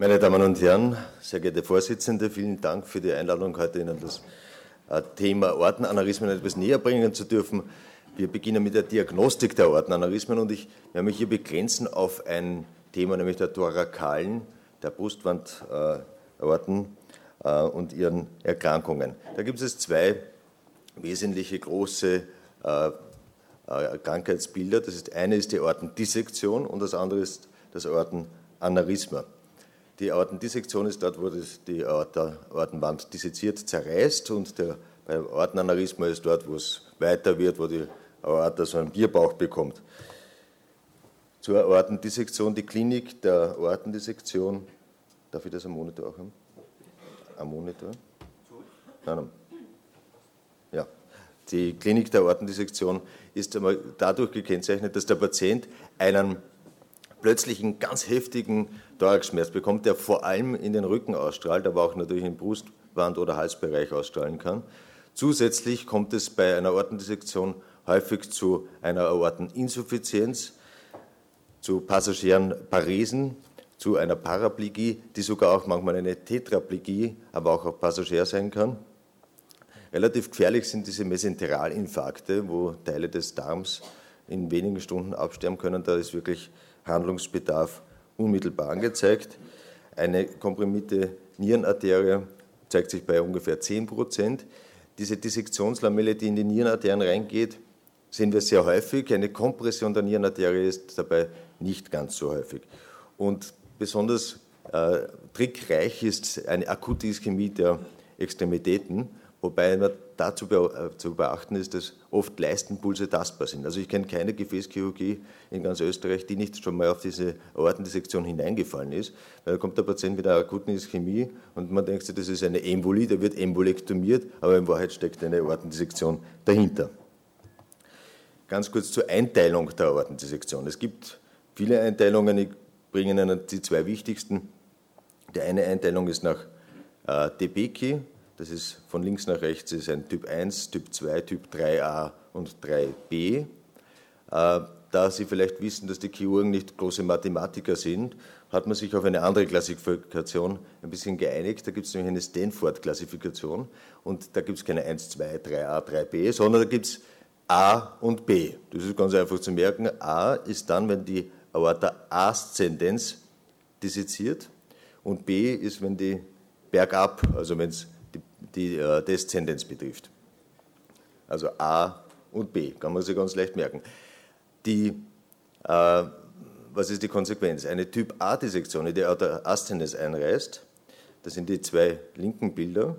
Meine Damen und Herren, sehr geehrte Vorsitzende, vielen Dank für die Einladung, heute Ihnen das äh, Thema Ortenaneurysmen etwas näher bringen zu dürfen. Wir beginnen mit der Diagnostik der Ortenaneurysmen und ich werde mich hier begrenzen auf ein Thema, nämlich der thorakalen, der Brustwandaorten äh, und ihren Erkrankungen. Da gibt es zwei wesentliche große äh, Krankheitsbilder. Das ist, eine ist die Ortendissektion und das andere ist das Ortenaneurysma. Die Aortendissektion ist dort, wo das, die Aorta, Aortenwand disseziert zerreißt und der, beim Aortenaneurysma ist dort, wo es weiter wird, wo die Aorta so einen Bierbauch bekommt. Zur Aortendissektion, die Klinik der Aortendissektion. Darf ich das am Monitor auch haben? Am Monitor? Nein, nein. Ja. Die Klinik der Aortendissektion ist einmal dadurch gekennzeichnet, dass der Patient einen plötzlichen ganz heftigen Thoraxschmerz bekommt, der vor allem in den Rücken ausstrahlt, aber auch natürlich im Brustwand- oder Halsbereich ausstrahlen kann. Zusätzlich kommt es bei einer Aortendissektion häufig zu einer Aorteninsuffizienz, zu passagieren Paresen, zu einer Paraplegie, die sogar auch manchmal eine Tetraplegie, aber auch auf Passagier sein kann. Relativ gefährlich sind diese Mesenteralinfarkte, wo Teile des Darms in wenigen Stunden absterben können. Da ist wirklich Handlungsbedarf unmittelbar angezeigt. Eine komprimierte Nierenarterie zeigt sich bei ungefähr 10 Prozent. Diese Dissektionslamelle, die in die Nierenarterien reingeht, sehen wir sehr häufig. Eine Kompression der Nierenarterie ist dabei nicht ganz so häufig. Und besonders äh, trickreich ist eine akute Ischämie der Extremitäten, wobei man dazu äh, zu beachten ist, dass oft Leistenpulse tastbar sind. Also ich kenne keine Gefäßchirurgie in ganz Österreich, die nicht schon mal auf diese Aortendissektion hineingefallen ist, weil da kommt der Patient mit einer akuten Ischämie und man denkt sich, das ist eine Embolie, der wird embolektomiert, aber in Wahrheit steckt eine Aortendissektion dahinter. Ganz kurz zur Einteilung der Aortendissektion. Es gibt viele Einteilungen, ich bringe Ihnen die zwei wichtigsten. Die eine Einteilung ist nach äh, Debicki, das ist von links nach rechts ist ein Typ 1, Typ 2, Typ 3a und 3b. Äh, da Sie vielleicht wissen, dass die Chirurgen nicht große Mathematiker sind, hat man sich auf eine andere Klassifikation ein bisschen geeinigt. Da gibt es nämlich eine Stanford-Klassifikation und da gibt es keine 1, 2, 3a, 3b, sondern da gibt es A und B. Das ist ganz einfach zu merken. A ist dann, wenn die Aorta Aszendenz disseziert und B ist, wenn die bergab, also wenn es die äh, Deszendenz betrifft. Also A und B, kann man sich ganz leicht merken. Die, äh, was ist die Konsequenz? Eine Typ A-Dissektion, die der Aszendenz einreißt, das sind die zwei linken Bilder,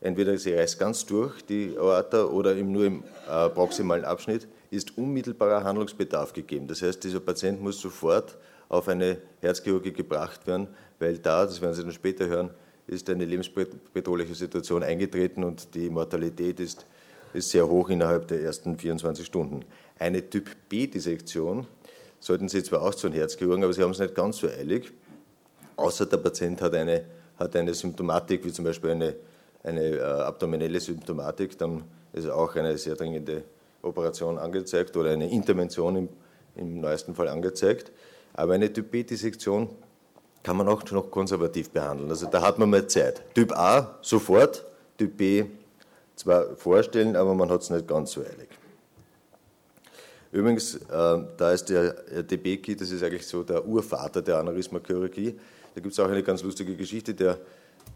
entweder sie reißt ganz durch die Aorta oder nur im äh, proximalen Abschnitt, ist unmittelbarer Handlungsbedarf gegeben. Das heißt, dieser Patient muss sofort auf eine Herzchirurgie gebracht werden, weil da, das werden Sie dann später hören, ist eine lebensbedrohliche Situation eingetreten und die Mortalität ist, ist sehr hoch innerhalb der ersten 24 Stunden. Eine Typ B-Dissektion sollten Sie zwar auch zu einem Herzchirurgen, aber Sie haben es nicht ganz so eilig, außer der Patient hat eine, hat eine Symptomatik, wie zum Beispiel eine, eine äh, abdominelle Symptomatik, dann ist auch eine sehr dringende Operation angezeigt oder eine Intervention im, im neuesten Fall angezeigt. Aber eine Typ B-Dissektion kann man auch noch konservativ behandeln. Also da hat man mal Zeit. Typ A sofort, Typ B zwar vorstellen, aber man hat es nicht ganz so eilig. Übrigens, äh, da ist der Debeki, das ist eigentlich so der Urvater der Aneurysma-Chirurgie. Da gibt es auch eine ganz lustige Geschichte, der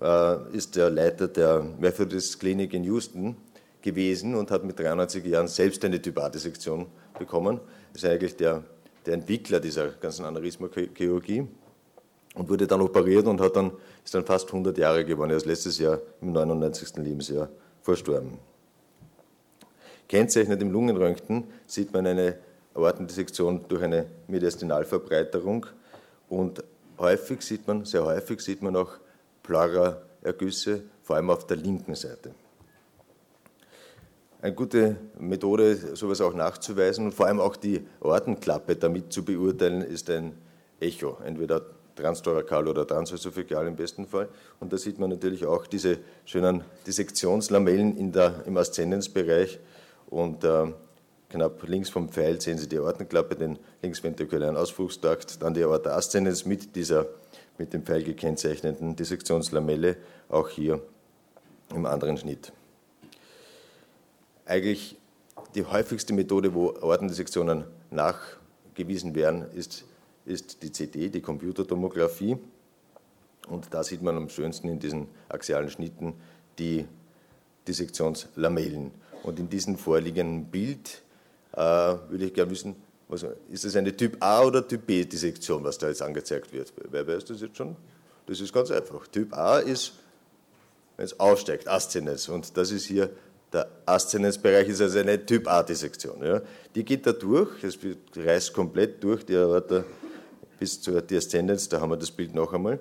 äh, ist der Leiter der Methodist Klinik in Houston gewesen und hat mit 93 Jahren selbst eine Typ A-Dissektion bekommen. Das ist eigentlich der, der Entwickler dieser ganzen Aneurysma-Chirurgie und wurde dann operiert und hat dann, ist dann fast 100 Jahre geworden. Er ist letztes Jahr im 99. Lebensjahr verstorben. Kennzeichnet im Lungenröntgen sieht man eine Aortendissektion durch eine Mediastinalverbreiterung und häufig sieht man, sehr häufig sieht man auch Pleuraergüsse, vor allem auf der linken Seite. Eine gute Methode, sowas auch nachzuweisen und vor allem auch die Aortenklappe damit zu beurteilen, ist ein Echo, entweder transtorakal oder transösophageal im besten Fall. Und da sieht man natürlich auch diese schönen Dissektionslamellen in der, im Aszendenzbereich. Und äh, knapp links vom Pfeil sehen Sie die Aortenklappe, den linksventrikulären Ausflugstrakt, dann die Aorta ascendens mit dieser mit dem Pfeil gekennzeichneten Dissektionslamelle, auch hier im anderen Schnitt. Eigentlich die häufigste Methode, wo Aortendissektionen nachgewiesen werden, ist, ist die CT, die Computertomographie. Und da sieht man am schönsten in diesen axialen Schnitten die Dissektionslamellen. Und in diesem vorliegenden Bild äh, würde ich gerne wissen, was, ist das eine Typ A oder Typ B Dissektion, was da jetzt angezeigt wird? Wer weiß das jetzt schon? Das ist ganz einfach. Typ A ist, wenn es aussteigt, Aszendenz. Und das ist hier der Aszendenzbereich, ist also eine Typ A Dissektion. Ja. Die geht da durch, es reißt komplett durch die Aorta bis zur Deszendenz, da haben wir das Bild noch einmal.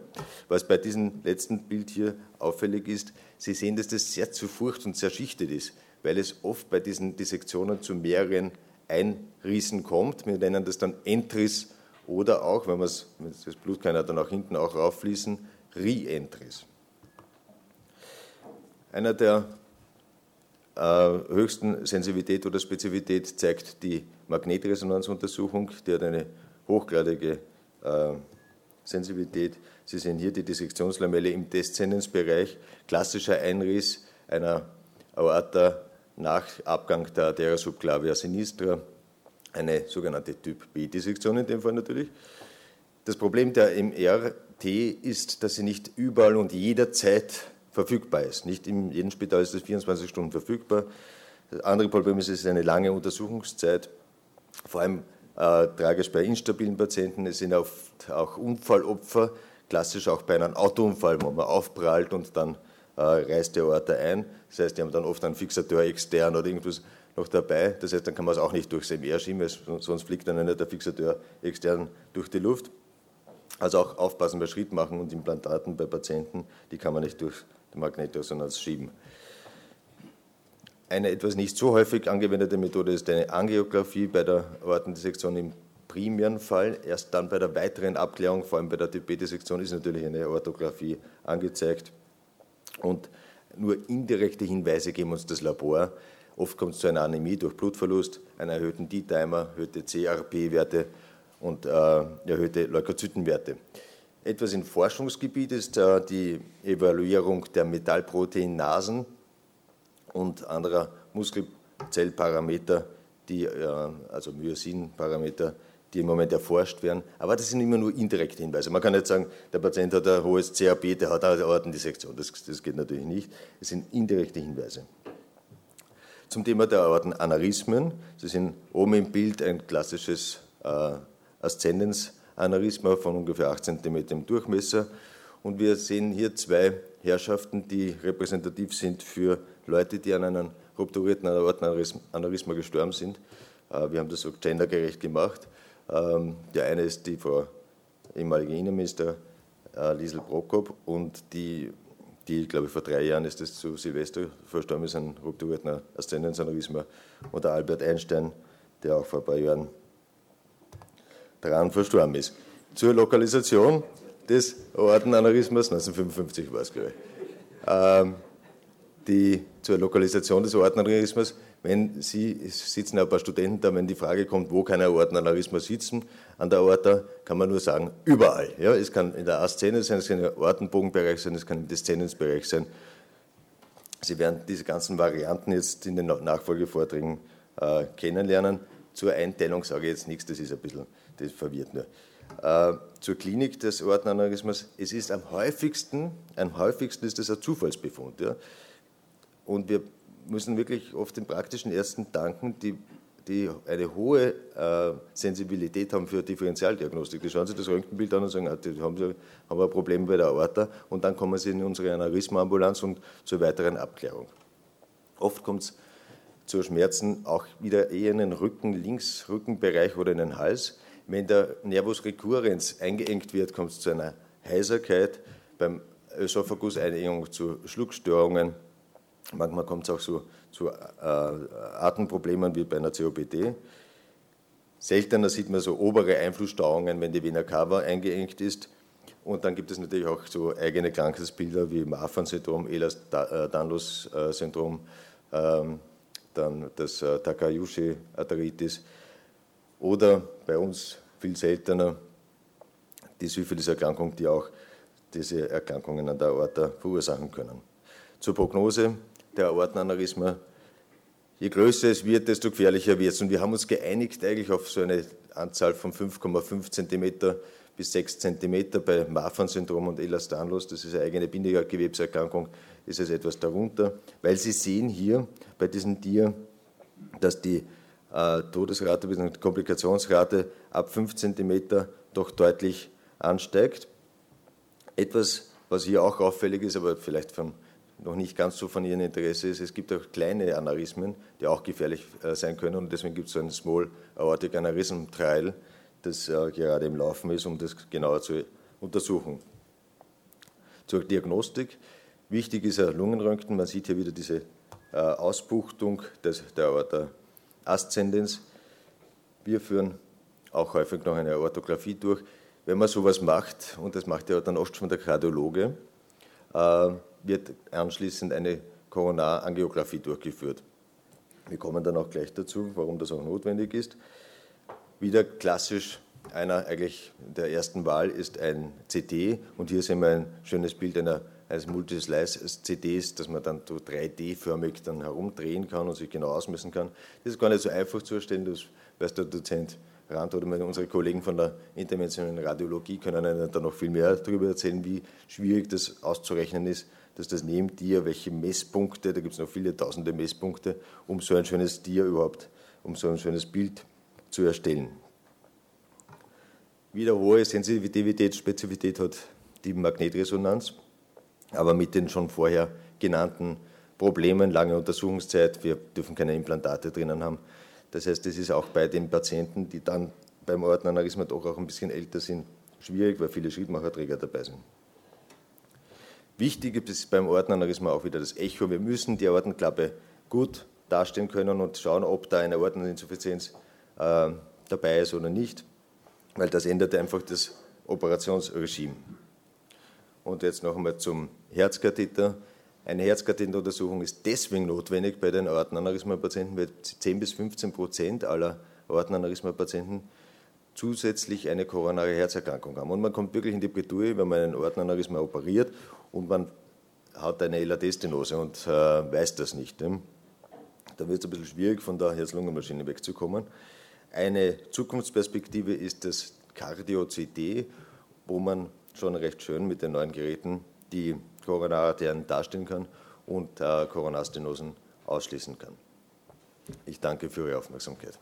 Was bei diesem letzten Bild hier auffällig ist, Sie sehen, dass das sehr zu furcht und zerschichtet ist, weil es oft bei diesen Dissektionen zu mehreren Einrissen kommt. Wir nennen das dann Entriss oder auch, wenn man das Blut kann ja dann auch hinten auch rauffließen, Re-Entris. Einer der äh, höchsten Sensibilität oder Spezifität zeigt die Magnetresonanzuntersuchung, die hat eine hochgradige äh, Sensibilität. Sie sehen hier die Dissektionslamelle im Deszendenzbereich, klassischer Einriss einer Aorta nach Abgang der Arteria subclavia sinistra, eine sogenannte Typ B-Dissektion in dem Fall natürlich. Das Problem der MRT ist, dass sie nicht überall und jederzeit verfügbar ist. Nicht in jedem Spital ist es 24 Stunden verfügbar. Das andere Problem ist, es ist eine lange Untersuchungszeit, vor allem äh, tragisch bei instabilen Patienten. Es sind oft auch Unfallopfer, klassisch auch bei einem Autounfall, wo man aufprallt und dann äh, reißt der Aorta ein. Das heißt, die haben dann oft einen Fixateur extern oder irgendwas noch dabei. Das heißt, dann kann man es auch nicht durchs MR schieben, sonst fliegt dann einer der Fixateur extern durch die Luft. Also auch aufpassen bei Schrittmachen und Implantaten bei Patienten, die kann man nicht durch die Magnetresonanz schieben. Eine etwas nicht so häufig angewendete Methode ist eine Angiografie bei der Aortendissektion im primären Fall. Erst dann bei der weiteren Abklärung, vor allem bei der Typ-B-Dissektion, ist natürlich eine Orthographie angezeigt. Und nur indirekte Hinweise geben uns das Labor. Oft kommt es zu einer Anämie durch Blutverlust, einer erhöhten D-Dimer, erhöhte CRP-Werte und äh, erhöhte Leukozytenwerte. Etwas im Forschungsgebiet ist äh, die Evaluierung der Metallproteinasen und anderer Muskelzellparameter, die, äh, also Myosin-Parameter, die im Moment erforscht werden. Aber das sind immer nur indirekte Hinweise. Man kann nicht sagen, der Patient hat ein hohes CAP, der hat eine Aortendissektion. Das, das geht natürlich nicht. Es sind indirekte Hinweise. Zum Thema der Aortenaneurysmen. Sie sind oben im Bild ein klassisches äh, Aszendenzanarisma von ungefähr 8 cm Durchmesser. Und wir sehen hier zwei Herrschaften, die repräsentativ sind für Leute, die an einem rupturierten Aortenaneurysma gestorben sind. Äh, wir haben das so gendergerecht gemacht. Ähm, der eine ist die Frau ehemalige Innenminister äh, Liesel Prokop und die, die, glaube ich, vor drei Jahren ist das zu Silvester verstorben ist, ein rupturierten Aszendenzanarisma. Und der Albert Einstein, der auch vor ein paar Jahren daran verstorben ist. Zur Lokalisation des Aortenaneurysmas, 1955 war es, glaube ich. Ähm, die, zur Lokalisation des Aortenaneurysmas, wenn Sie, sitzen ein paar Studenten da, wenn die Frage kommt, wo kann ein Aortenaneurysma sitzen, an der Aorta, kann man nur sagen, überall. Ja, es kann in der Aszene sein, es kann im Aortenbogenbereich sein, es kann im Deszendenzbereich sein. Sie werden diese ganzen Varianten jetzt in den Nachfolgevorträgen äh, kennenlernen. Zur Einteilung sage ich jetzt nichts, das ist ein bisschen, das verwirrt nur. Äh, zur Klinik des Aortenaneurysmas, es ist am häufigsten, am häufigsten ist das ein Zufallsbefund. Ja. Und wir müssen wirklich oft den praktischen Ärzten danken, die, die eine hohe äh, Sensibilität haben für Differentialdiagnostik. Die schauen sich das Röntgenbild an und sagen, ah, die haben, sie, haben ein Problem bei der Aorta und dann kommen sie in unsere Aneurysmaambulanz und zur weiteren Abklärung. Oft kommt es zu Schmerzen auch wieder eher in den Rücken, links Rückenbereich oder in den Hals. Wenn der Nervus recurrens eingeengt wird, kommt es zu einer Heiserkeit, beim Ösophagus-Einengung zu Schluckstörungen, Manchmal kommt es auch so, zu äh, Atemproblemen wie bei einer COPD. Seltener sieht man so obere Einflussstauungen, wenn die Vena cava eingeengt ist. Und dann gibt es natürlich auch so eigene Krankheitsbilder wie Marfan-Syndrom, Ehlers-Danlos-Syndrom, ähm, dann das äh, Takayushi-Arthritis oder bei uns viel seltener die Syphiliserkrankung, die auch diese Erkrankungen an der Aorta verursachen können. Zur Prognose der Aortenaneurysma. Je größer es wird, desto gefährlicher wird es. Und wir haben uns geeinigt eigentlich auf so eine Anzahl von 5,5 cm bis 6 cm bei Marfan-Syndrom und Ehlers-Danlos. Das ist eine eigene Bindegewebserkrankung, ist es etwas darunter. Weil Sie sehen hier bei diesem Tier, dass die Todesrate bzw. Komplikationsrate ab 5 cm doch deutlich ansteigt. Etwas, was hier auch auffällig ist, aber vielleicht vom, noch nicht ganz so von Ihrem Interesse ist, es gibt auch kleine Aneurysmen, die auch gefährlich äh, sein können und deswegen gibt es so ein Small Aortic Aneurysm Trial, das äh, gerade im Laufen ist, um das genauer zu untersuchen. Zur Diagnostik. Wichtig ist ein Lungenröntgen. Man sieht hier wieder diese äh, Ausbuchtung des, der Aorta Ascendens. Wir führen auch häufig noch eine Orthographie durch. Wenn man sowas macht, und das macht ja dann oft schon der Kardiologe, äh, wird anschließend eine Koronarangiographie durchgeführt. Wir kommen dann auch gleich dazu, warum das auch notwendig ist. Wieder klassisch einer eigentlich der ersten Wahl ist ein CD und hier sehen wir ein schönes Bild einer, eines Multislice-CDs, das man dann so 3D-förmig dann herumdrehen kann und sich genau ausmessen kann. Das ist gar nicht so einfach zu erstellen, das weiß der Dozent Rand oder unsere Kollegen von der interventionellen Radiologie können Ihnen da noch viel mehr darüber erzählen, wie schwierig das auszurechnen ist, dass das neben dir, welche Messpunkte, da gibt es noch viele tausende Messpunkte, um so ein schönes Tier überhaupt, um so ein schönes Bild zu erstellen. Wieder hohe Sensitivität, Spezifität hat die Magnetresonanz, aber mit den schon vorher genannten Problemen, lange Untersuchungszeit, wir dürfen keine Implantate drinnen haben, das heißt, das ist auch bei den Patienten, die dann beim Aortenaneurysma doch auch ein bisschen älter sind, schwierig, weil viele Schrittmacherträger dabei sind. Wichtig ist beim Aortenaneurysma auch wieder das Echo. Wir müssen die Aortenklappe gut darstellen können und schauen, ob da eine Aorteninsuffizienz äh, dabei ist oder nicht, weil das ändert einfach das Operationsregime. Und jetzt noch einmal zum Herzkatheter. Eine Herzkatheteruntersuchung ist deswegen notwendig bei den Aortenaneurysma-Patienten, weil 10 bis 15 Prozent aller Aortenaneurysma-Patienten zusätzlich eine koronare Herzerkrankung haben. Und man kommt wirklich in die Bredouille, wenn man einen Aortenaneurysma operiert und man hat eine LAD-Stenose und äh, weiß das nicht. Ne? Da wird es ein bisschen schwierig, von der Herz-Lungen-Maschine wegzukommen. Eine Zukunftsperspektive ist das Cardio-CD, wo man schon recht schön mit den neuen Geräten die Koronararterien darstellen kann und äh, Koronarstenosen ausschließen kann. Ich danke für Ihre Aufmerksamkeit.